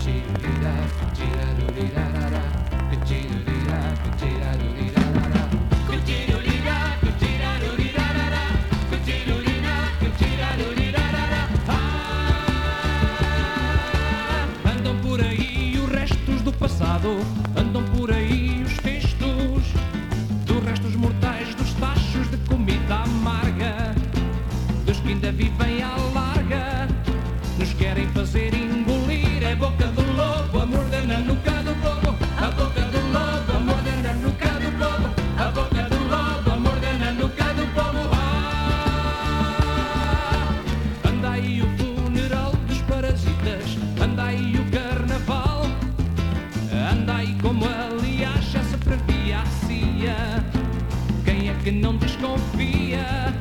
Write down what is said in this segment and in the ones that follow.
Chirurira, chirarurira. Quem é que não desconfia?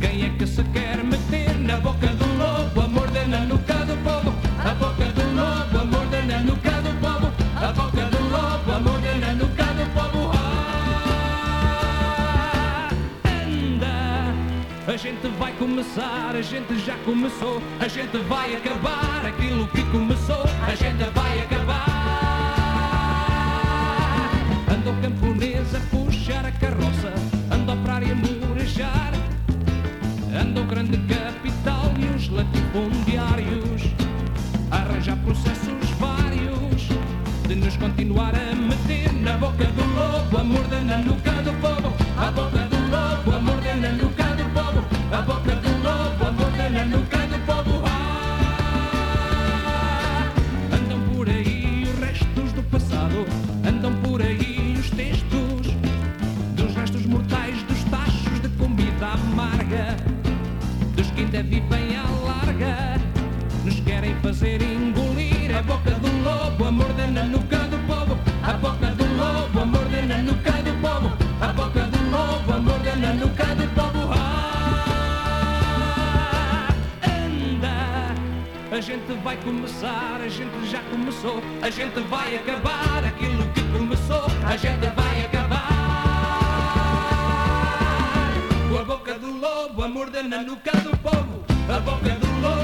Quem é que se quer meter na boca do lobo? A morder na nuca do povo. A boca do lobo, a morder na nuca do povo. A boca do lobo, a morder na nuca do povo. Ah, anda! A gente vai começar, a gente já começou. A gente vai acabar aquilo que começou. A gente latifundiários arranjar processos vários de nos continuar a meter na boca do lobo, a morder na nuca do povo, a boca do lobo, a morder na nuca do povo, a boca do lobo, a morder na nuca do povo. Ah, andam por aí os restos do passado, andam por aí os textos dos restos mortais dos tachos de comida amarga, ainda vivem à larga, nos querem fazer engolir a boca do lobo, a morder na nuca do povo, a boca do lobo, a morder na nuca do povo, a boca do lobo, a morder na nuca do povo. Ah, anda, a gente vai começar, a gente já começou, a gente vai acabar aquilo que começou, a gente vai lobo, a morder na nuca do povo, a boca do lobo,